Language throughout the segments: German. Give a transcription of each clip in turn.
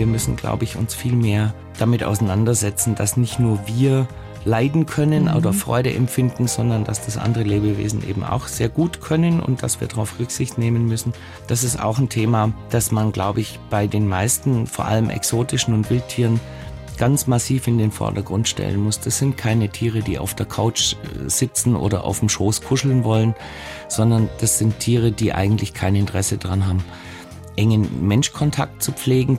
wir müssen, glaube ich, uns viel mehr damit auseinandersetzen, dass nicht nur wir leiden können mhm. oder Freude empfinden, sondern dass das andere Lebewesen eben auch sehr gut können und dass wir darauf Rücksicht nehmen müssen. Das ist auch ein Thema, das man, glaube ich, bei den meisten, vor allem exotischen und Wildtieren, ganz massiv in den Vordergrund stellen muss. Das sind keine Tiere, die auf der Couch äh, sitzen oder auf dem Schoß kuscheln wollen, sondern das sind Tiere, die eigentlich kein Interesse daran haben, engen Menschkontakt zu pflegen.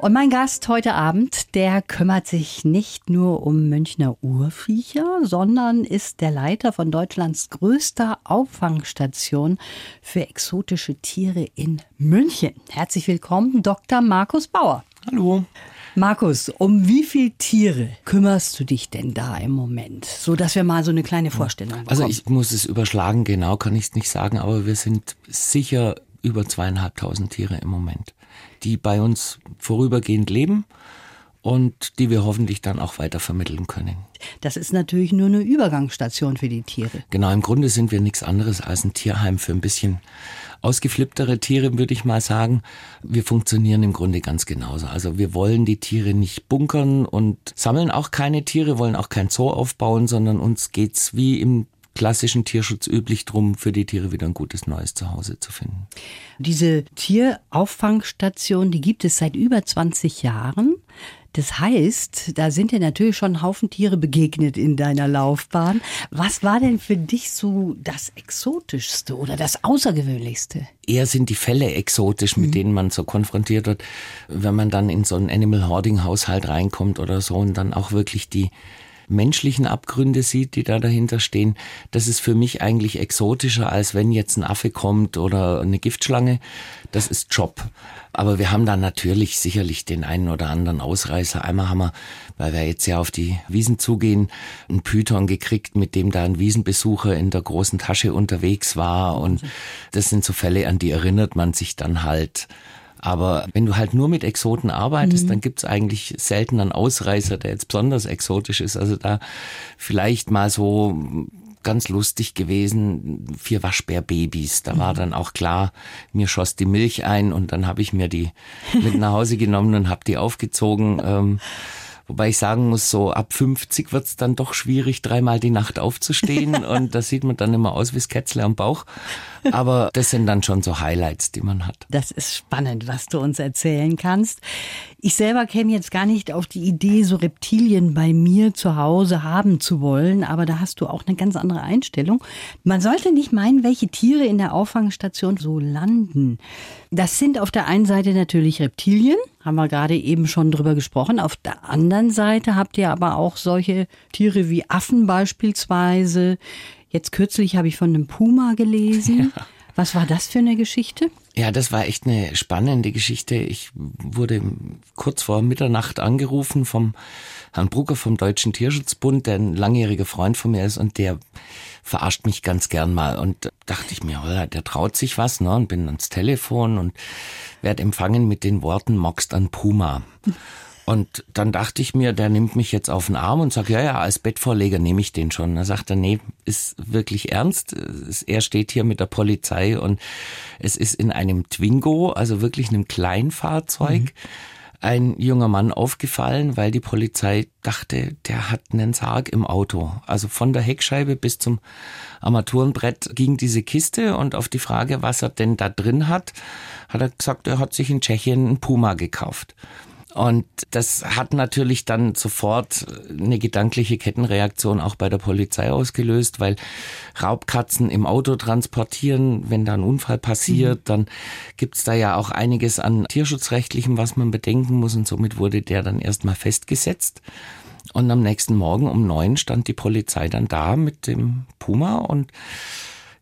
Und mein Gast heute Abend, der kümmert sich nicht nur um Münchner Urviecher, sondern ist der Leiter von Deutschlands größter Auffangstation für exotische Tiere in München. Herzlich willkommen, Dr. Markus Bauer. Hallo. Markus, um wie viele Tiere kümmerst du dich denn da im Moment? So dass wir mal so eine kleine Vorstellung bekommen. Also ich muss es überschlagen, genau kann ich es nicht sagen, aber wir sind sicher über zweieinhalbtausend Tiere im Moment die bei uns vorübergehend leben und die wir hoffentlich dann auch weiter vermitteln können. Das ist natürlich nur eine Übergangsstation für die Tiere. Genau, im Grunde sind wir nichts anderes als ein Tierheim für ein bisschen ausgeflipptere Tiere, würde ich mal sagen. Wir funktionieren im Grunde ganz genauso. Also wir wollen die Tiere nicht bunkern und sammeln auch keine Tiere, wollen auch kein Zoo aufbauen, sondern uns geht's wie im klassischen Tierschutz üblich drum, für die Tiere wieder ein gutes neues Zuhause zu finden. Diese Tierauffangstation, die gibt es seit über 20 Jahren. Das heißt, da sind dir natürlich schon ein Haufen Tiere begegnet in deiner Laufbahn. Was war denn für dich so das Exotischste oder das Außergewöhnlichste? Eher sind die Fälle exotisch, mit mhm. denen man so konfrontiert wird, wenn man dann in so einen Animal Hoarding Haushalt reinkommt oder so und dann auch wirklich die menschlichen Abgründe sieht, die da dahinter stehen, das ist für mich eigentlich exotischer, als wenn jetzt ein Affe kommt oder eine Giftschlange. Das ist Job. Aber wir haben da natürlich sicherlich den einen oder anderen Ausreißer. Einmal haben wir, weil wir jetzt ja auf die Wiesen zugehen, einen Python gekriegt, mit dem da ein Wiesenbesucher in der großen Tasche unterwegs war. Und das sind so Fälle, an die erinnert man sich dann halt. Aber wenn du halt nur mit Exoten arbeitest, mhm. dann gibt's eigentlich selten einen Ausreißer, der jetzt besonders exotisch ist. Also da vielleicht mal so ganz lustig gewesen, vier Waschbärbabys. Da war mhm. dann auch klar, mir schoss die Milch ein und dann habe ich mir die mit nach Hause genommen und habe die aufgezogen. Ähm, Wobei ich sagen muss, so ab 50 wird's dann doch schwierig, dreimal die Nacht aufzustehen. und da sieht man dann immer aus wie das Kätzle am Bauch. Aber das sind dann schon so Highlights, die man hat. Das ist spannend, was du uns erzählen kannst. Ich selber käme jetzt gar nicht auf die Idee, so Reptilien bei mir zu Hause haben zu wollen, aber da hast du auch eine ganz andere Einstellung. Man sollte nicht meinen, welche Tiere in der Auffangstation so landen. Das sind auf der einen Seite natürlich Reptilien, haben wir gerade eben schon drüber gesprochen. Auf der anderen Seite habt ihr aber auch solche Tiere wie Affen beispielsweise. Jetzt kürzlich habe ich von einem Puma gelesen. Ja. Was war das für eine Geschichte? Ja, das war echt eine spannende Geschichte. Ich wurde kurz vor Mitternacht angerufen vom Herrn Brugger vom Deutschen Tierschutzbund, der ein langjähriger Freund von mir ist und der verarscht mich ganz gern mal. Und dachte ich mir, der traut sich was, ne? Und bin ans Telefon und werde empfangen mit den Worten, magst an Puma. Und dann dachte ich mir, der nimmt mich jetzt auf den Arm und sagt, ja, ja, als Bettvorleger nehme ich den schon. Da sagt er, nee, ist wirklich ernst. Er steht hier mit der Polizei und es ist in einem Twingo, also wirklich einem Kleinfahrzeug. Mhm ein junger Mann aufgefallen, weil die Polizei dachte, der hat einen Sarg im Auto. Also von der Heckscheibe bis zum Armaturenbrett ging diese Kiste und auf die Frage, was er denn da drin hat, hat er gesagt, er hat sich in Tschechien einen Puma gekauft. Und das hat natürlich dann sofort eine gedankliche Kettenreaktion auch bei der Polizei ausgelöst, weil Raubkatzen im Auto transportieren, wenn da ein Unfall passiert, mhm. dann gibt's da ja auch einiges an tierschutzrechtlichem, was man bedenken muss. Und somit wurde der dann erstmal festgesetzt. Und am nächsten Morgen um neun stand die Polizei dann da mit dem Puma und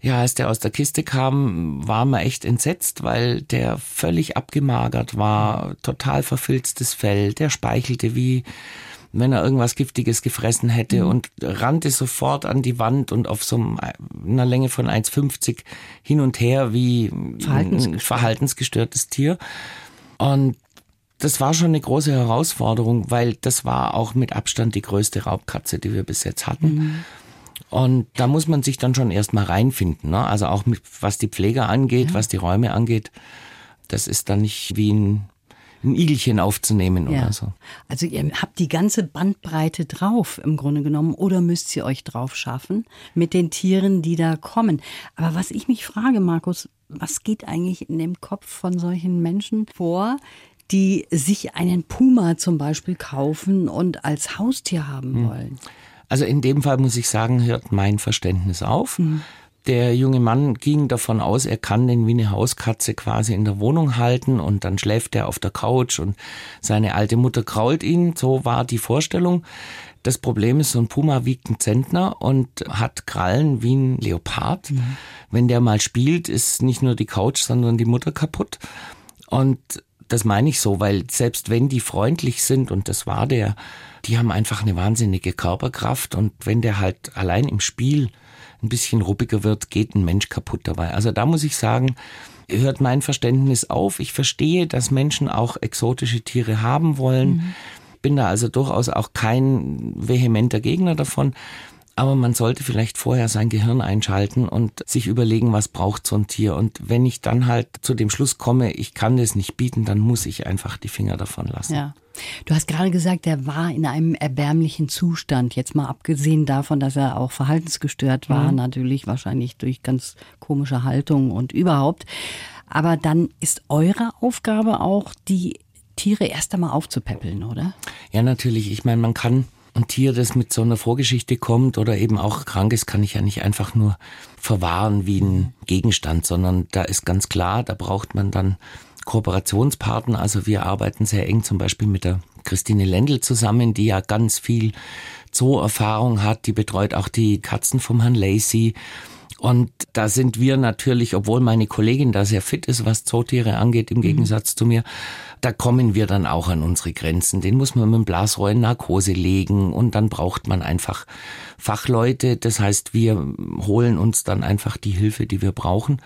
ja, als der aus der Kiste kam, war man echt entsetzt, weil der völlig abgemagert war, total verfilztes Fell, der speichelte wie wenn er irgendwas Giftiges gefressen hätte mhm. und rannte sofort an die Wand und auf so einer Länge von 1,50 hin und her wie ein verhaltensgestörtes Tier. Und das war schon eine große Herausforderung, weil das war auch mit Abstand die größte Raubkatze, die wir bis jetzt hatten. Mhm. Und da muss man sich dann schon erstmal reinfinden. Ne? Also auch mit, was die Pflege angeht, ja. was die Räume angeht. Das ist dann nicht wie ein ein Igelchen aufzunehmen ja. oder so. Also ihr habt die ganze Bandbreite drauf im Grunde genommen oder müsst ihr euch drauf schaffen mit den Tieren, die da kommen. Aber was ich mich frage, Markus, was geht eigentlich in dem Kopf von solchen Menschen vor, die sich einen Puma zum Beispiel kaufen und als Haustier haben hm. Also in dem Fall muss ich sagen, hört mein Verständnis auf. Mhm. Der junge Mann ging davon aus, er kann den wie eine Hauskatze quasi in der Wohnung halten und dann schläft er auf der Couch und seine alte Mutter krault ihn. So war die Vorstellung. Das Problem ist, so ein Puma wiegt einen Zentner und hat Krallen wie ein Leopard. Mhm. Wenn der mal spielt, ist nicht nur die Couch, sondern die Mutter kaputt. Und das meine ich so, weil selbst wenn die freundlich sind, und das war der, die haben einfach eine wahnsinnige Körperkraft und wenn der halt allein im Spiel ein bisschen ruppiger wird, geht ein Mensch kaputt dabei. Also da muss ich sagen, hört mein Verständnis auf. Ich verstehe, dass Menschen auch exotische Tiere haben wollen. Mhm. Bin da also durchaus auch kein vehementer Gegner davon. Aber man sollte vielleicht vorher sein Gehirn einschalten und sich überlegen, was braucht so ein Tier. Und wenn ich dann halt zu dem Schluss komme, ich kann das nicht bieten, dann muss ich einfach die Finger davon lassen. Ja. Du hast gerade gesagt, er war in einem erbärmlichen Zustand. Jetzt mal abgesehen davon, dass er auch verhaltensgestört war, mhm. natürlich wahrscheinlich durch ganz komische Haltung und überhaupt. Aber dann ist eure Aufgabe auch, die Tiere erst einmal aufzupäppeln, oder? Ja, natürlich. Ich meine, man kann ein Tier, das mit so einer Vorgeschichte kommt oder eben auch krank ist, kann ich ja nicht einfach nur verwahren wie ein Gegenstand, sondern da ist ganz klar, da braucht man dann Kooperationspartner. Also wir arbeiten sehr eng zum Beispiel mit der Christine Lendl zusammen, die ja ganz viel Zoo-Erfahrung hat. Die betreut auch die Katzen vom Herrn Lacey. Und da sind wir natürlich, obwohl meine Kollegin da sehr fit ist, was Zootiere angeht, im mhm. Gegensatz mhm. zu mir, da kommen wir dann auch an unsere Grenzen. Den muss man mit dem Blasrohr in Narkose legen und dann braucht man einfach Fachleute. Das heißt, wir holen uns dann einfach die Hilfe, die wir brauchen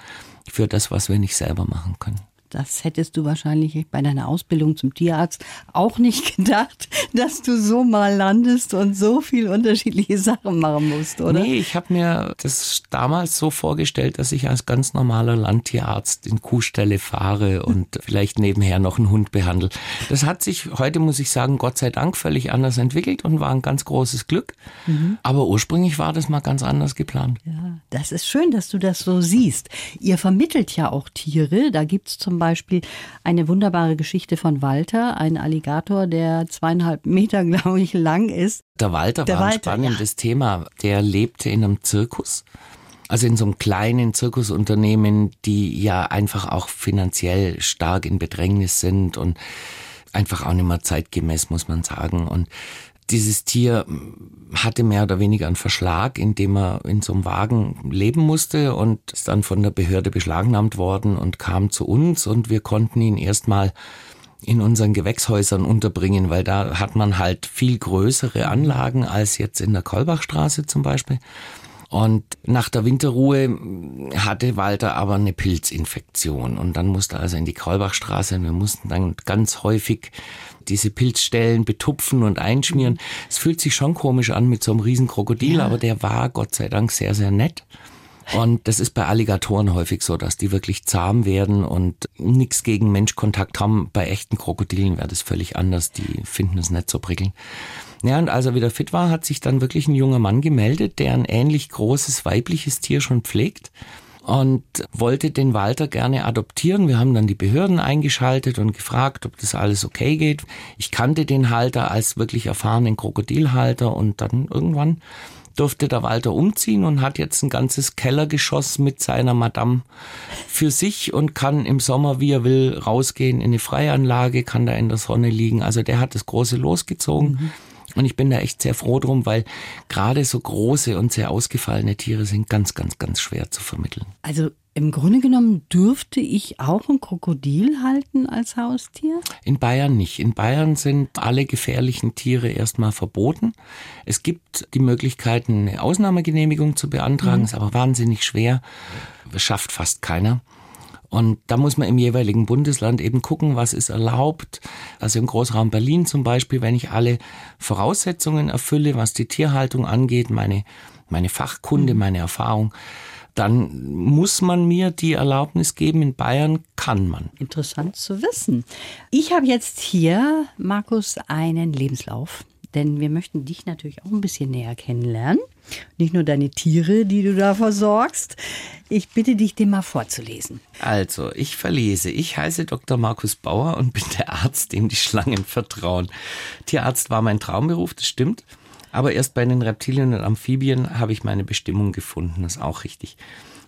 für das, was wir nicht selber machen können. Das hättest du wahrscheinlich bei deiner Ausbildung zum Tierarzt auch nicht gedacht, dass du so mal landest und so viel unterschiedliche Sachen machen musst, oder? Nee, ich habe mir das damals so vorgestellt, dass ich als ganz normaler Landtierarzt in Kuhstelle fahre und vielleicht nebenher noch einen Hund behandle. Das hat sich heute, muss ich sagen, Gott sei Dank völlig anders entwickelt und war ein ganz großes Glück. Mhm. Aber ursprünglich war das mal ganz anders geplant. Ja, das ist schön, dass du das so siehst. Ihr vermittelt ja auch Tiere. Da gibt's zum Beispiel eine wunderbare Geschichte von Walter, ein Alligator, der zweieinhalb Meter, glaube ich, lang ist. Der Walter der war Walter, ein spannendes ja. Thema. Der lebte in einem Zirkus. Also in so einem kleinen Zirkusunternehmen, die ja einfach auch finanziell stark in Bedrängnis sind und einfach auch nicht mehr zeitgemäß, muss man sagen. Und dieses Tier hatte mehr oder weniger einen Verschlag, indem er in so einem Wagen leben musste und ist dann von der Behörde beschlagnahmt worden und kam zu uns und wir konnten ihn erstmal in unseren Gewächshäusern unterbringen, weil da hat man halt viel größere Anlagen als jetzt in der Kolbachstraße zum Beispiel. Und nach der Winterruhe hatte Walter aber eine Pilzinfektion und dann musste er also in die Kolbachstraße und wir mussten dann ganz häufig diese Pilzstellen betupfen und einschmieren. Es fühlt sich schon komisch an mit so einem riesen Krokodil, ja. aber der war Gott sei Dank sehr, sehr nett. Und das ist bei Alligatoren häufig so, dass die wirklich zahm werden und nichts gegen Menschkontakt haben. Bei echten Krokodilen wäre das völlig anders. Die finden es nicht so prickelnd. Ja, und als er wieder fit war, hat sich dann wirklich ein junger Mann gemeldet, der ein ähnlich großes weibliches Tier schon pflegt und wollte den Walter gerne adoptieren. Wir haben dann die Behörden eingeschaltet und gefragt, ob das alles okay geht. Ich kannte den Halter als wirklich erfahrenen Krokodilhalter und dann irgendwann durfte der Walter umziehen und hat jetzt ein ganzes Kellergeschoss mit seiner Madame für sich und kann im Sommer, wie er will, rausgehen in eine Freianlage, kann da in der Sonne liegen. Also der hat das große losgezogen. Mhm. Und ich bin da echt sehr froh drum, weil gerade so große und sehr ausgefallene Tiere sind ganz, ganz, ganz schwer zu vermitteln. Also im Grunde genommen dürfte ich auch ein Krokodil halten als Haustier? In Bayern nicht. In Bayern sind alle gefährlichen Tiere erstmal verboten. Es gibt die Möglichkeit, eine Ausnahmegenehmigung zu beantragen, mhm. ist aber wahnsinnig schwer. Das schafft fast keiner. Und da muss man im jeweiligen Bundesland eben gucken, was ist erlaubt. Also im Großraum Berlin zum Beispiel, wenn ich alle Voraussetzungen erfülle, was die Tierhaltung angeht, meine, meine Fachkunde, mhm. meine Erfahrung, dann muss man mir die Erlaubnis geben. In Bayern kann man. Interessant zu wissen. Ich habe jetzt hier, Markus, einen Lebenslauf. Denn wir möchten dich natürlich auch ein bisschen näher kennenlernen. Nicht nur deine Tiere, die du da versorgst. Ich bitte dich, den mal vorzulesen. Also, ich verlese. Ich heiße Dr. Markus Bauer und bin der Arzt, dem die Schlangen vertrauen. Tierarzt war mein Traumberuf, das stimmt. Aber erst bei den Reptilien und Amphibien habe ich meine Bestimmung gefunden, das ist auch richtig.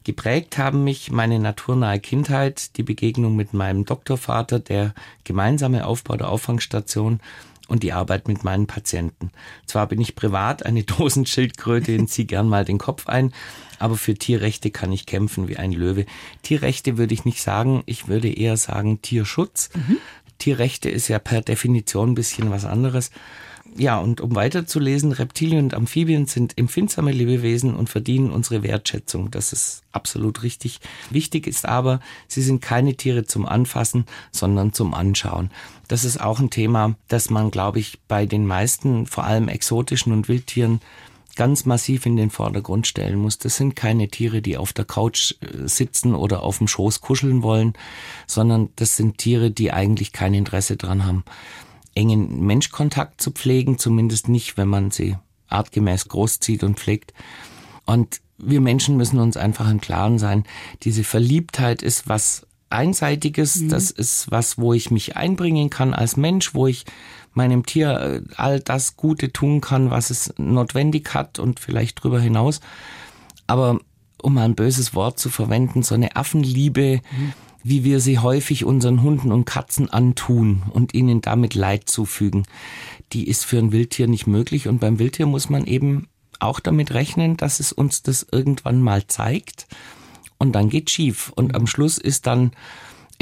Geprägt haben mich meine naturnahe Kindheit, die Begegnung mit meinem Doktorvater, der gemeinsame Aufbau der Auffangstation und die Arbeit mit meinen Patienten. Zwar bin ich privat eine Dosenschildkröte und ziehe gern mal den Kopf ein, aber für Tierrechte kann ich kämpfen wie ein Löwe. Tierrechte würde ich nicht sagen, ich würde eher sagen Tierschutz. Mhm. Tierrechte ist ja per Definition ein bisschen was anderes. Ja, und um weiterzulesen, Reptilien und Amphibien sind empfindsame Lebewesen und verdienen unsere Wertschätzung. Das ist absolut richtig. Wichtig ist aber, sie sind keine Tiere zum Anfassen, sondern zum Anschauen. Das ist auch ein Thema, das man, glaube ich, bei den meisten, vor allem exotischen und Wildtieren, ganz massiv in den Vordergrund stellen muss. Das sind keine Tiere, die auf der Couch äh, sitzen oder auf dem Schoß kuscheln wollen, sondern das sind Tiere, die eigentlich kein Interesse dran haben, engen Menschkontakt zu pflegen, zumindest nicht, wenn man sie artgemäß großzieht und pflegt. Und wir Menschen müssen uns einfach im Klaren sein, diese Verliebtheit ist was Einseitiges, mhm. das ist was, wo ich mich einbringen kann als Mensch, wo ich meinem Tier äh, all das Gute tun kann, was es notwendig hat und vielleicht drüber hinaus. Aber um mal ein böses Wort zu verwenden, so eine Affenliebe, mhm wie wir sie häufig unseren Hunden und Katzen antun und ihnen damit Leid zufügen, die ist für ein Wildtier nicht möglich. Und beim Wildtier muss man eben auch damit rechnen, dass es uns das irgendwann mal zeigt und dann geht schief. Und am Schluss ist dann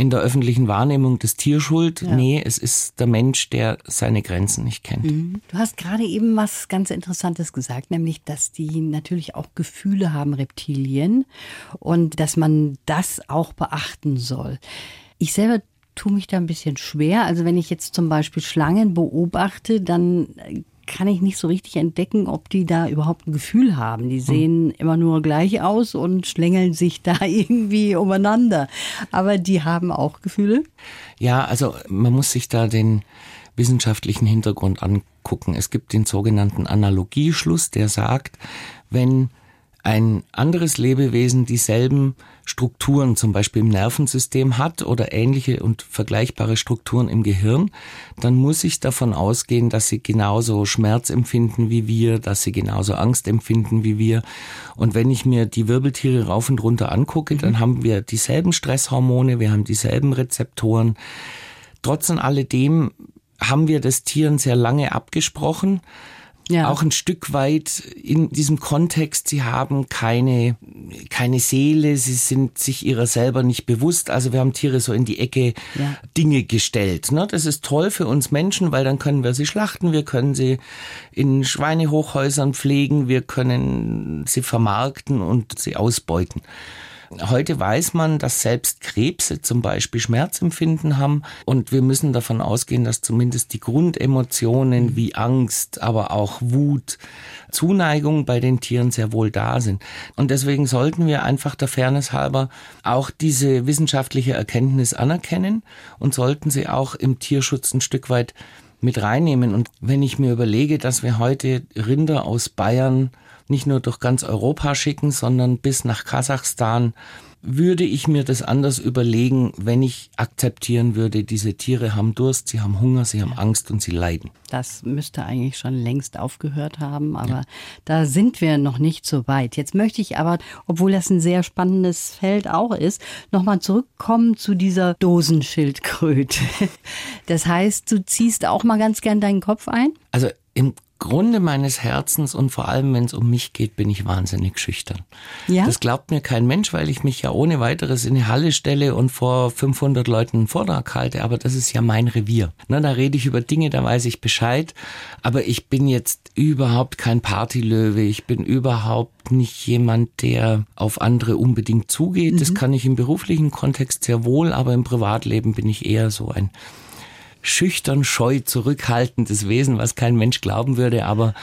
in der öffentlichen Wahrnehmung das Tier schuld. Ja. Nee, es ist der Mensch, der seine Grenzen nicht kennt. Mhm. Du hast gerade eben was ganz Interessantes gesagt, nämlich, dass die natürlich auch Gefühle haben, Reptilien, und dass man das auch beachten soll. Ich selber tue mich da ein bisschen schwer. Also wenn ich jetzt zum Beispiel Schlangen beobachte, dann kann ich nicht so richtig entdecken, ob die da überhaupt ein Gefühl haben. Die sehen hm. immer nur gleich aus und schlängeln sich da irgendwie umeinander. Aber die haben auch Gefühle? Ja, also man muss sich da den wissenschaftlichen Hintergrund angucken. Es gibt den sogenannten Analogieschluss, der sagt, wenn ein anderes Lebewesen dieselben Strukturen zum Beispiel im Nervensystem hat oder ähnliche und vergleichbare Strukturen im Gehirn, dann muss ich davon ausgehen, dass sie genauso Schmerz empfinden wie wir, dass sie genauso Angst empfinden wie wir. Und wenn ich mir die Wirbeltiere rauf und runter angucke, dann haben wir dieselben Stresshormone, wir haben dieselben Rezeptoren. Trotz alledem haben wir das Tieren sehr lange abgesprochen ja. auch ein Stück weit in diesem Kontext, sie haben keine, keine Seele, sie sind sich ihrer selber nicht bewusst. Also wir haben Tiere so in die Ecke ja. Dinge gestellt. Ne? Das ist toll für uns Menschen, weil dann können wir sie schlachten, wir können sie in Schweinehochhäusern pflegen, wir können sie vermarkten und sie ausbeuten. Heute weiß man, dass selbst Krebse zum Beispiel Schmerzempfinden haben und wir müssen davon ausgehen, dass zumindest die Grundemotionen wie Angst, aber auch Wut, Zuneigung bei den Tieren sehr wohl da sind. Und deswegen sollten wir einfach der Fairness halber auch diese wissenschaftliche Erkenntnis anerkennen und sollten sie auch im Tierschutz ein Stück weit mit reinnehmen. Und wenn ich mir überlege, dass wir heute Rinder aus Bayern nicht nur durch ganz Europa schicken, sondern bis nach Kasachstan, würde ich mir das anders überlegen, wenn ich akzeptieren würde, diese Tiere haben Durst, sie haben Hunger, sie haben Angst und sie leiden. Das müsste eigentlich schon längst aufgehört haben, aber ja. da sind wir noch nicht so weit. Jetzt möchte ich aber, obwohl das ein sehr spannendes Feld auch ist, nochmal zurückkommen zu dieser Dosenschildkröte. Das heißt, du ziehst auch mal ganz gern deinen Kopf ein? Also im Grunde meines Herzens und vor allem, wenn es um mich geht, bin ich wahnsinnig schüchtern. Ja? Das glaubt mir kein Mensch, weil ich mich ja ohne weiteres in eine Halle stelle und vor 500 Leuten einen Vortrag halte. Aber das ist ja mein Revier. Na, da rede ich über Dinge, da weiß ich Bescheid. Aber ich bin jetzt überhaupt kein Partylöwe. Ich bin überhaupt nicht jemand, der auf andere unbedingt zugeht. Das kann ich im beruflichen Kontext sehr wohl, aber im Privatleben bin ich eher so ein schüchtern, scheu, zurückhaltendes Wesen, was kein Mensch glauben würde, aber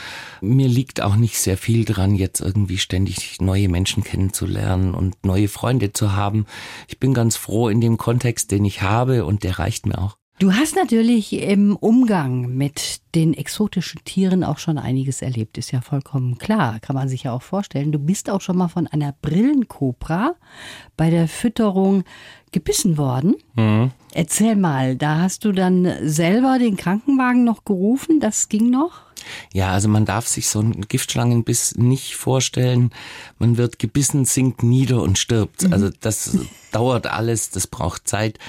mir liegt auch nicht sehr viel dran, jetzt irgendwie ständig neue Menschen kennenzulernen und neue Freunde zu haben. Ich bin ganz froh in dem Kontext, den ich habe und der reicht mir auch. Du hast natürlich im Umgang mit den exotischen Tieren auch schon einiges erlebt, ist ja vollkommen klar, kann man sich ja auch vorstellen. Du bist auch schon mal von einer Brillenkobra bei der Fütterung gebissen worden. Mhm. Erzähl mal, da hast du dann selber den Krankenwagen noch gerufen, das ging noch? Ja, also man darf sich so einen Giftschlangenbiss nicht vorstellen. Man wird gebissen, sinkt nieder und stirbt. Mhm. Also das dauert alles, das braucht Zeit.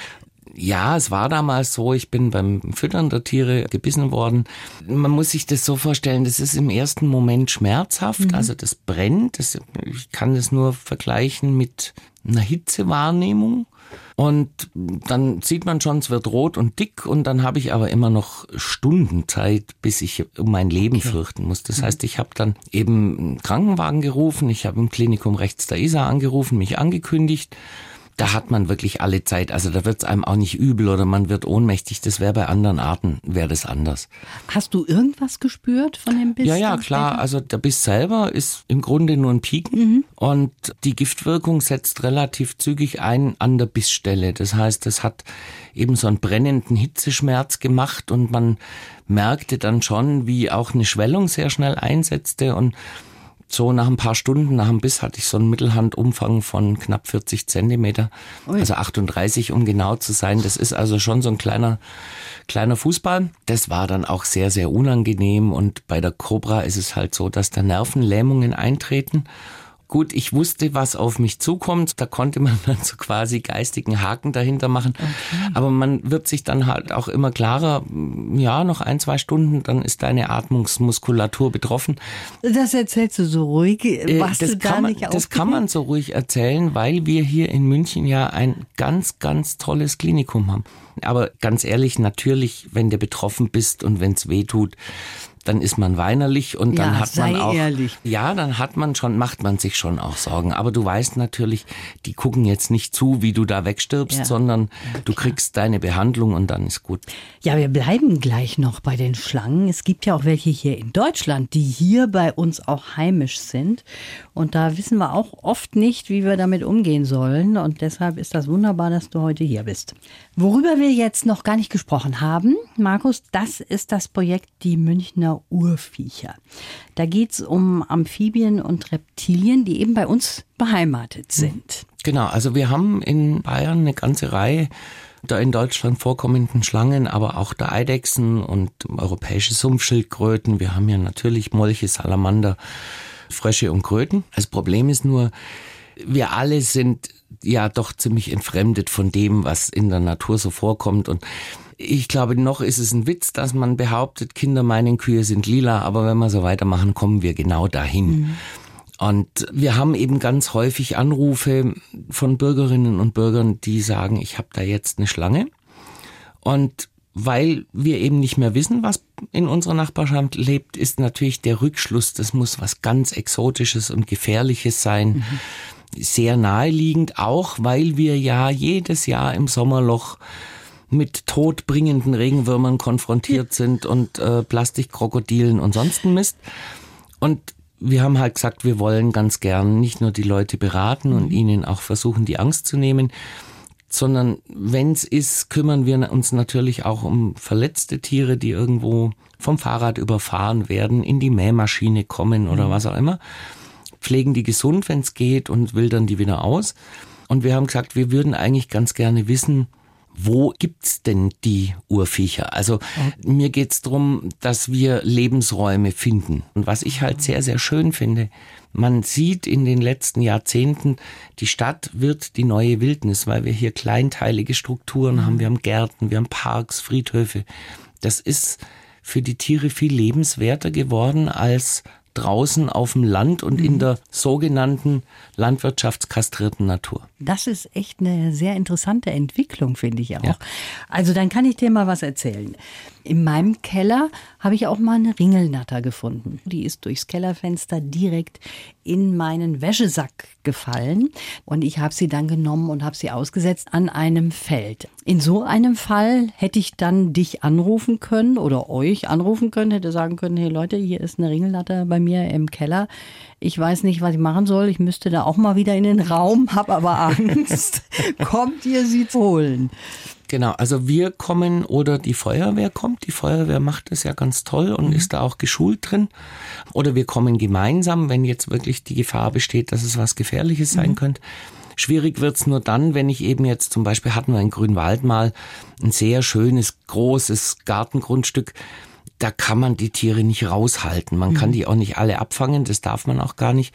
Ja, es war damals so, ich bin beim Füttern der Tiere gebissen worden. Man muss sich das so vorstellen, das ist im ersten Moment schmerzhaft, mhm. also das brennt. Das, ich kann das nur vergleichen mit einer Hitzewahrnehmung. Und dann sieht man schon, es wird rot und dick und dann habe ich aber immer noch Stunden Zeit, bis ich um mein Leben okay. fürchten muss. Das mhm. heißt, ich habe dann eben einen Krankenwagen gerufen, ich habe im Klinikum rechts der ISA angerufen, mich angekündigt da hat man wirklich alle Zeit. Also da wird es einem auch nicht übel oder man wird ohnmächtig. Das wäre bei anderen Arten, wäre das anders. Hast du irgendwas gespürt von dem Biss? Ja, ja, klar. Also der Biss selber ist im Grunde nur ein Pieken mhm. und die Giftwirkung setzt relativ zügig ein an der Bissstelle. Das heißt, es hat eben so einen brennenden Hitzeschmerz gemacht und man merkte dann schon, wie auch eine Schwellung sehr schnell einsetzte und so nach ein paar Stunden, nach dem Biss hatte ich so einen Mittelhandumfang von knapp 40 Zentimeter, Ui. also 38, um genau zu sein. Das ist also schon so ein kleiner, kleiner Fußball. Das war dann auch sehr, sehr unangenehm und bei der Cobra ist es halt so, dass da Nervenlähmungen eintreten Gut, ich wusste, was auf mich zukommt. Da konnte man dann so quasi geistigen Haken dahinter machen. Okay. Aber man wird sich dann halt auch immer klarer, ja, noch ein, zwei Stunden, dann ist deine Atmungsmuskulatur betroffen. Das erzählst du so ruhig, äh, was das du da man, nicht Das kann man so ruhig erzählen, weil wir hier in München ja ein ganz, ganz tolles Klinikum haben. Aber ganz ehrlich, natürlich, wenn du betroffen bist und wenn es weh tut, dann ist man weinerlich und dann ja, hat man auch ehrlich. ja, dann hat man schon macht man sich schon auch Sorgen, aber du weißt natürlich, die gucken jetzt nicht zu, wie du da wegstirbst, ja. sondern du kriegst deine Behandlung und dann ist gut. Ja, wir bleiben gleich noch bei den Schlangen. Es gibt ja auch welche hier in Deutschland, die hier bei uns auch heimisch sind und da wissen wir auch oft nicht, wie wir damit umgehen sollen und deshalb ist das wunderbar, dass du heute hier bist. Worüber wir jetzt noch gar nicht gesprochen haben, Markus, das ist das Projekt Die Münchner Urviecher. Da geht es um Amphibien und Reptilien, die eben bei uns beheimatet sind. Genau, also wir haben in Bayern eine ganze Reihe der in Deutschland vorkommenden Schlangen, aber auch der Eidechsen und europäische Sumpfschildkröten. Wir haben ja natürlich Molche, Salamander, Frösche und Kröten. Das Problem ist nur, wir alle sind ja doch ziemlich entfremdet von dem, was in der Natur so vorkommt und ich glaube, noch ist es ein Witz, dass man behauptet, Kinder meinen Kühe sind lila, aber wenn wir so weitermachen, kommen wir genau dahin. Mhm. Und wir haben eben ganz häufig Anrufe von Bürgerinnen und Bürgern, die sagen, ich habe da jetzt eine Schlange. Und weil wir eben nicht mehr wissen, was in unserer Nachbarschaft lebt, ist natürlich der Rückschluss, das muss was ganz Exotisches und Gefährliches sein. Mhm sehr naheliegend, auch weil wir ja jedes Jahr im Sommerloch mit todbringenden Regenwürmern konfrontiert sind und äh, Plastikkrokodilen und sonsten Mist. Und wir haben halt gesagt, wir wollen ganz gern nicht nur die Leute beraten und mhm. ihnen auch versuchen, die Angst zu nehmen, sondern wenn es ist, kümmern wir uns natürlich auch um verletzte Tiere, die irgendwo vom Fahrrad überfahren werden, in die Mähmaschine kommen oder mhm. was auch immer pflegen die gesund, wenn es geht, und wildern die wieder aus. Und wir haben gesagt, wir würden eigentlich ganz gerne wissen, wo gibt's denn die Urviecher? Also okay. mir geht's drum, dass wir Lebensräume finden. Und was ich halt sehr, sehr schön finde, man sieht in den letzten Jahrzehnten, die Stadt wird die neue Wildnis, weil wir hier kleinteilige Strukturen mhm. haben. Wir haben Gärten, wir haben Parks, Friedhöfe. Das ist für die Tiere viel lebenswerter geworden als draußen auf dem Land und in der sogenannten landwirtschaftskastrierten Natur. Das ist echt eine sehr interessante Entwicklung, finde ich auch. Ja. Also dann kann ich dir mal was erzählen. In meinem Keller habe ich auch mal eine Ringelnatter gefunden. Die ist durchs Kellerfenster direkt in meinen Wäschesack gefallen und ich habe sie dann genommen und habe sie ausgesetzt an einem Feld. In so einem Fall hätte ich dann dich anrufen können oder euch anrufen können, hätte sagen können, hey Leute, hier ist eine Ringelnatter bei mir im Keller. Ich weiß nicht, was ich machen soll. Ich müsste da auch mal wieder in den Raum, habe aber Angst. Kommt ihr sie holen? Genau, also wir kommen oder die Feuerwehr kommt. Die Feuerwehr macht das ja ganz toll und ist da auch geschult drin. Oder wir kommen gemeinsam, wenn jetzt wirklich die Gefahr besteht, dass es was Gefährliches sein könnte. Schwierig wird's nur dann, wenn ich eben jetzt zum Beispiel hatten wir in Grünwald mal ein sehr schönes, großes Gartengrundstück. Da kann man die Tiere nicht raushalten. Man kann die auch nicht alle abfangen, das darf man auch gar nicht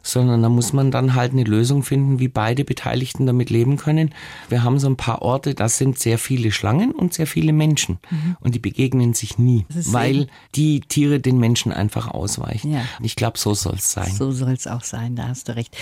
sondern da muss man dann halt eine Lösung finden, wie beide Beteiligten damit leben können. Wir haben so ein paar Orte, da sind sehr viele Schlangen und sehr viele Menschen und die begegnen sich nie, Das weil eben- die Tiere den Menschen einfach ausweichen. Ja. Ich glaube, so soll es sein. So soll es auch sein, da hast du recht.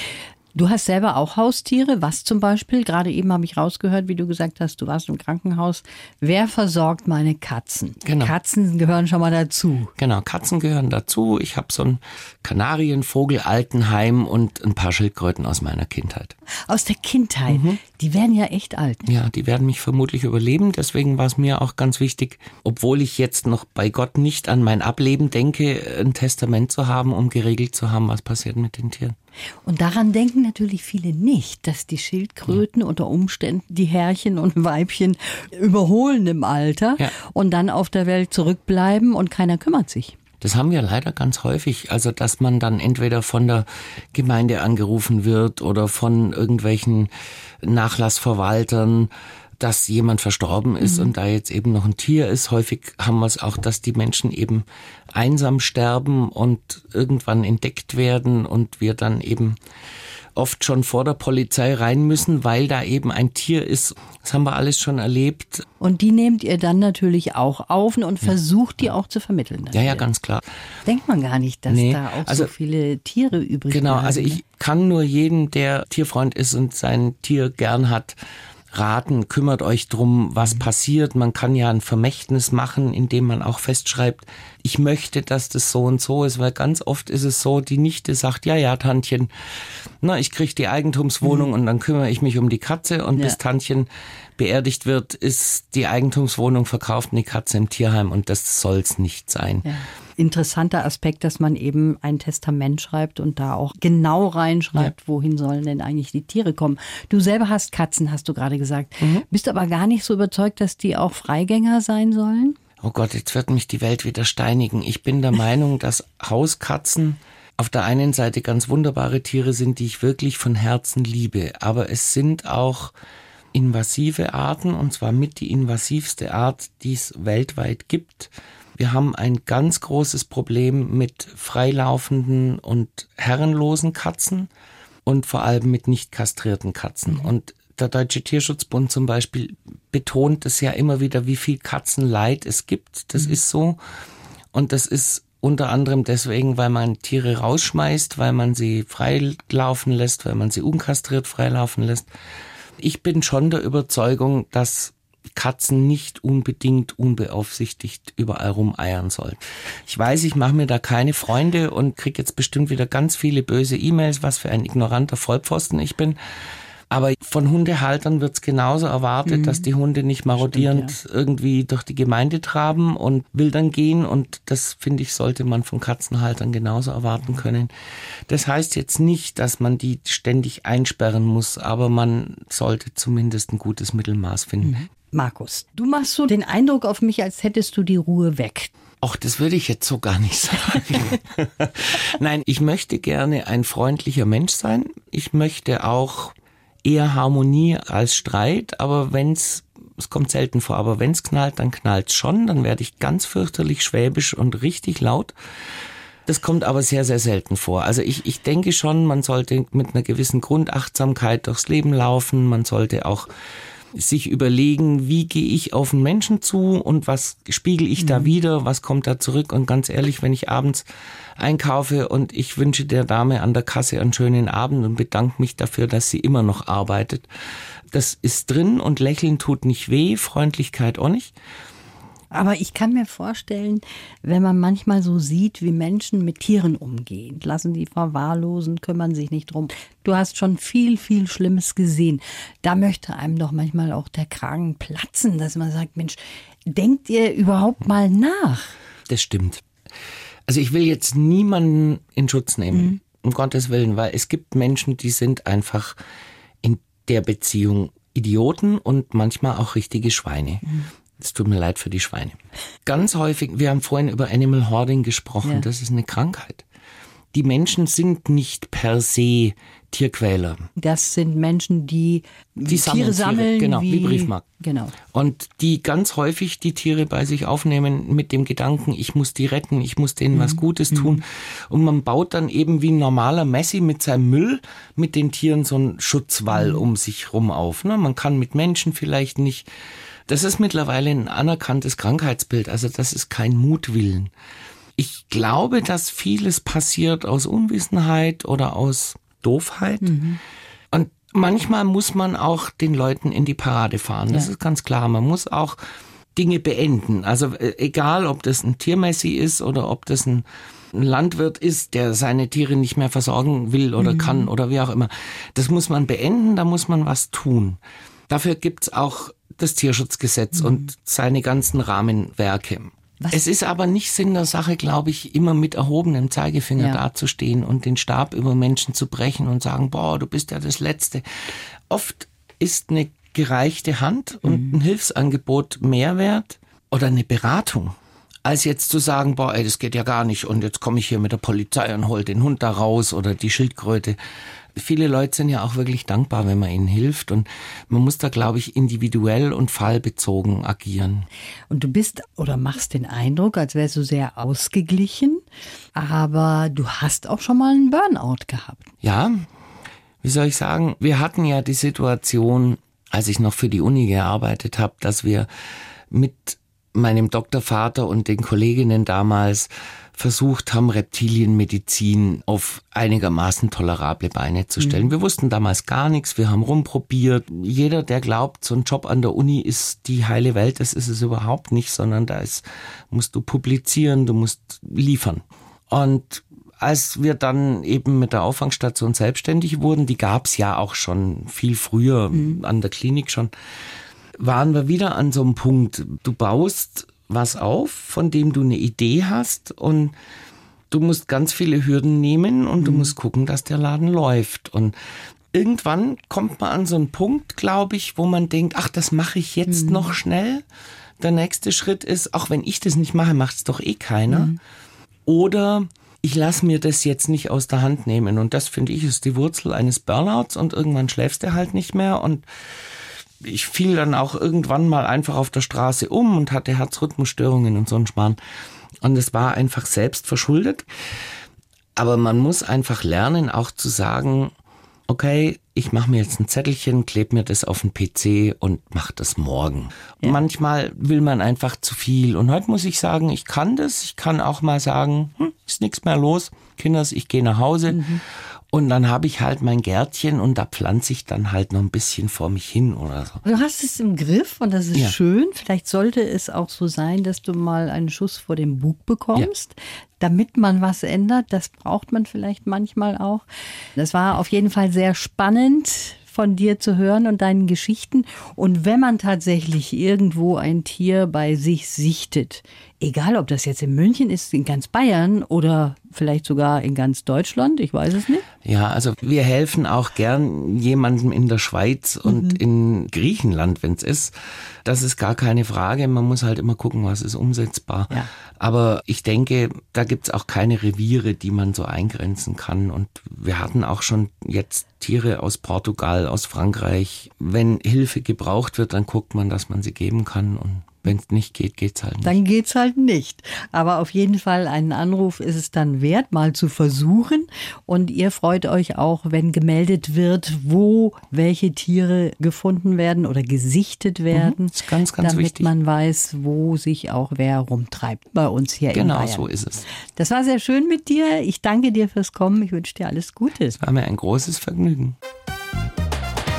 Du hast selber auch Haustiere. Was zum Beispiel? Gerade eben habe ich rausgehört, wie du gesagt hast, du warst im Krankenhaus. Wer versorgt meine Katzen? Genau. Katzen gehören schon mal dazu. Genau, Katzen gehören dazu. Ich habe so ein Kanarienvogel, Altenheim und ein paar Schildkröten aus meiner Kindheit. Aus der Kindheit. Mhm. Die werden ja echt alt. Ja, die werden mich vermutlich überleben. Deswegen war es mir auch ganz wichtig, obwohl ich jetzt noch bei Gott nicht an mein Ableben denke, ein Testament zu haben, um geregelt zu haben, was passiert mit den Tieren. Und daran denken natürlich viele nicht, dass die Schildkröten unter Umständen die Herrchen und Weibchen überholen im Alter Ja. und dann auf der Welt zurückbleiben und keiner kümmert sich. Das haben wir leider ganz häufig. Also, dass man dann entweder von der Gemeinde angerufen wird oder von irgendwelchen Nachlassverwaltern, dass jemand verstorben ist und da jetzt eben noch ein Tier ist. Häufig haben wir es auch, dass die Menschen eben einsam sterben und irgendwann entdeckt werden und wir dann eben oft schon vor der Polizei rein müssen, weil da eben ein Tier ist. Das haben wir alles schon erlebt. Und die nehmt ihr dann natürlich auch auf und versucht die auch zu vermitteln. Ja, ja, ganz klar. Denkt man gar nicht, dass Nee, da auch also- so viele Tiere übrig Genau, bleiben. also ich kann nur jedem, der Tierfreund ist und sein Tier gern hat, raten, kümmert euch drum, was Mhm. passiert. Man kann ja ein Vermächtnis machen, indem man auch festschreibt, ich möchte, dass das so und so ist, weil ganz oft ist es so, die Nichte sagt, ja, ja, Tantchen, na, ich krieg die Eigentumswohnung und dann kümmere ich mich um die Katze und Mhm. Ja. bis Tantchen beerdigt wird, ist die Eigentumswohnung verkauft und die Katze im Tierheim und das soll's nicht sein. Ja. Interessanter Aspekt, dass man eben ein Testament schreibt und da auch genau reinschreibt, wohin sollen denn eigentlich die Tiere kommen. Du selber hast Katzen, hast du gerade gesagt. Mhm. Bist aber gar nicht so überzeugt, dass die auch Freigänger sein sollen? Oh Gott, jetzt wird mich die Welt wieder steinigen. Ich bin der Meinung, dass Hauskatzen auf der einen Seite ganz wunderbare Tiere sind, die ich wirklich von Herzen liebe. Aber es sind auch invasive Arten, und zwar mit die invasivste Art, die es weltweit gibt. Wir haben ein ganz großes Problem mit freilaufenden und herrenlosen Katzen und vor allem mit nicht kastrierten Katzen. Und der Deutsche Tierschutzbund zum Beispiel betont es ja immer wieder, wie viel Katzenleid es gibt. Das ist so. Und das ist unter anderem deswegen, weil man Tiere rausschmeißt, weil man sie freilaufen lässt, weil man sie unkastriert freilaufen lässt. Ich bin schon der Überzeugung, dass Katzen nicht unbedingt unbeaufsichtigt überall rumeiern sollen. Ich weiß, ich mache mir da keine Freunde und krieg jetzt bestimmt wieder ganz viele böse E-Mails, was für ein ignoranter Vollpfosten ich bin. Aber von Hundehaltern wird's genauso erwartet, dass die Hunde nicht marodierend irgendwie durch die Gemeinde traben und wildern gehen. Und das, finde ich, sollte man von Katzenhaltern genauso erwarten können. Das heißt jetzt nicht, dass man die ständig einsperren muss, aber man sollte zumindest ein gutes Mittelmaß finden. Markus, du machst so den Eindruck auf mich, als hättest du die Ruhe weg. Ach, das würde ich jetzt so gar nicht sagen. Nein, ich möchte gerne ein freundlicher Mensch sein. Ich möchte auch eher Harmonie als Streit, aber wenn's es kommt selten vor, aber wenn's knallt, dann knallt's schon, dann werde ich ganz fürchterlich schwäbisch und richtig laut. Das kommt aber sehr, sehr selten vor. Also ich, ich denke schon, man sollte mit einer gewissen Grundachtsamkeit durchs Leben laufen. Man sollte auch sich überlegen, wie gehe ich auf einen Menschen zu und was spiegel ich da wieder, was kommt da zurück. Und ganz ehrlich, wenn ich abends einkaufe und ich wünsche der Dame an der Kasse einen schönen Abend und bedanke mich dafür, dass sie immer noch arbeitet. Das ist drin und lächeln tut nicht weh, Freundlichkeit auch nicht. Aber ich kann mir vorstellen, wenn man manchmal so sieht, wie Menschen mit Tieren umgehen, lassen die verwahrlosen, kümmern sich nicht drum. Du hast schon viel, viel Schlimmes gesehen. Da möchte einem doch manchmal auch der Kragen platzen, dass man sagt, Mensch, denkt ihr überhaupt mal nach? Das stimmt. Also ich will jetzt niemanden in Schutz nehmen, mhm. um Gottes Willen, weil es gibt Menschen, die sind einfach in der Beziehung Idioten und manchmal auch richtige Schweine. Mhm. Es tut mir leid für die Schweine. Ganz häufig, wir haben vorhin über Animal Hoarding gesprochen, ja. das ist eine Krankheit. Die Menschen sind nicht per se Tierquäler. Das sind Menschen, die, die Tiere sammeln, genau, wie, wie Briefmarken. Genau. Und die ganz häufig die Tiere bei sich aufnehmen mit dem Gedanken, ich muss die retten, ich muss denen mhm. was Gutes mhm. tun. Und man baut dann eben wie ein normaler Messi mit seinem Müll mit den Tieren so einen Schutzwall mhm. um sich rum auf. Ne? Man kann mit Menschen vielleicht nicht das ist mittlerweile ein anerkanntes Krankheitsbild, also das ist kein Mutwillen. Ich glaube, dass vieles passiert aus Unwissenheit oder aus Doofheit. Mhm. Und manchmal muss man auch den Leuten in die Parade fahren. Das ja. ist ganz klar. Man muss auch Dinge beenden. Also äh, egal, ob das ein Tiermessi ist oder ob das ein Landwirt ist, der seine Tiere nicht mehr versorgen will oder mhm. kann oder wie auch immer. Das muss man beenden, da muss man was tun. Dafür gibt's auch das Tierschutzgesetz mhm. und seine ganzen Rahmenwerke. Was? Es ist aber nicht Sinn der Sache, glaube ich, immer mit erhobenem Zeigefinger ja. dazustehen und den Stab über Menschen zu brechen und sagen, boah, du bist ja das Letzte. Oft ist eine gereichte Hand und mhm. ein Hilfsangebot Mehrwert oder eine Beratung als jetzt zu sagen, boah, ey, das geht ja gar nicht und jetzt komme ich hier mit der Polizei und hol den Hund da raus oder die Schildkröte viele Leute sind ja auch wirklich dankbar, wenn man ihnen hilft. Und man muss da, glaube ich, individuell und fallbezogen agieren. Und du bist oder machst den Eindruck, als wärst du sehr ausgeglichen, aber du hast auch schon mal einen Burnout gehabt. Ja, wie soll ich sagen, wir hatten ja die Situation, als ich noch für die Uni gearbeitet habe, dass wir mit meinem Doktorvater und den Kolleginnen damals versucht haben, Reptilienmedizin auf einigermaßen tolerable Beine zu stellen. Mhm. Wir wussten damals gar nichts, wir haben rumprobiert. Jeder, der glaubt, so ein Job an der Uni ist die heile Welt, das ist es überhaupt nicht, sondern da ist, musst du publizieren, du musst liefern. Und als wir dann eben mit der Auffangstation selbstständig wurden, die gab's ja auch schon viel früher mhm. an der Klinik schon, waren wir wieder an so einem Punkt, du baust was auf, von dem du eine Idee hast und du musst ganz viele Hürden nehmen und mhm. du musst gucken, dass der Laden läuft. Und irgendwann kommt man an so einen Punkt, glaube ich, wo man denkt, ach, das mache ich jetzt mhm. noch schnell. Der nächste Schritt ist, auch wenn ich das nicht mache, macht es doch eh keiner. Mhm. Oder ich lasse mir das jetzt nicht aus der Hand nehmen. Und das, finde ich, ist die Wurzel eines Burnouts und irgendwann schläfst du halt nicht mehr und ich fiel dann auch irgendwann mal einfach auf der Straße um und hatte Herzrhythmusstörungen und so ein Schmarrn. Und es war einfach selbst verschuldet. Aber man muss einfach lernen, auch zu sagen, okay, ich mache mir jetzt ein Zettelchen, klebe mir das auf den PC und mache das morgen. Ja. Manchmal will man einfach zu viel. Und heute muss ich sagen, ich kann das. Ich kann auch mal sagen, hm, ist nichts mehr los. Kinders, ich gehe nach Hause. Mhm. Und dann habe ich halt mein Gärtchen und da pflanze ich dann halt noch ein bisschen vor mich hin oder so. Du hast es im Griff und das ist ja. schön. Vielleicht sollte es auch so sein, dass du mal einen Schuss vor dem Bug bekommst, ja. damit man was ändert. Das braucht man vielleicht manchmal auch. Das war auf jeden Fall sehr spannend von dir zu hören und deinen Geschichten. Und wenn man tatsächlich irgendwo ein Tier bei sich sichtet, egal ob das jetzt in München ist, in ganz Bayern oder vielleicht sogar in ganz Deutschland, ich weiß es nicht. Ja, also wir helfen auch gern jemandem in der Schweiz und mhm. in Griechenland, wenn es ist. Das ist gar keine Frage. Man muss halt immer gucken, was ist umsetzbar. Ja. Aber ich denke, da gibt's auch keine Reviere, die man so eingrenzen kann. Und wir hatten auch schon jetzt Tiere aus Portugal, aus Frankreich. Wenn Hilfe gebraucht wird, dann guckt man, dass man sie geben kann. Und Wenn es nicht geht, geht's halt nicht. Dann geht's halt nicht. Aber auf jeden Fall einen Anruf ist es dann wert, mal zu versuchen. Und ihr freut euch auch, wenn gemeldet wird, wo welche Tiere gefunden werden oder gesichtet werden. Mhm, ist ganz, ganz damit wichtig. man weiß, wo sich auch wer rumtreibt bei uns hier in Genau Bayern. so ist es. Das war sehr schön mit dir. Ich danke dir fürs Kommen. Ich wünsche dir alles Gute. War mir ein großes Vergnügen.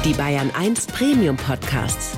Die Bayern 1 Premium Podcasts.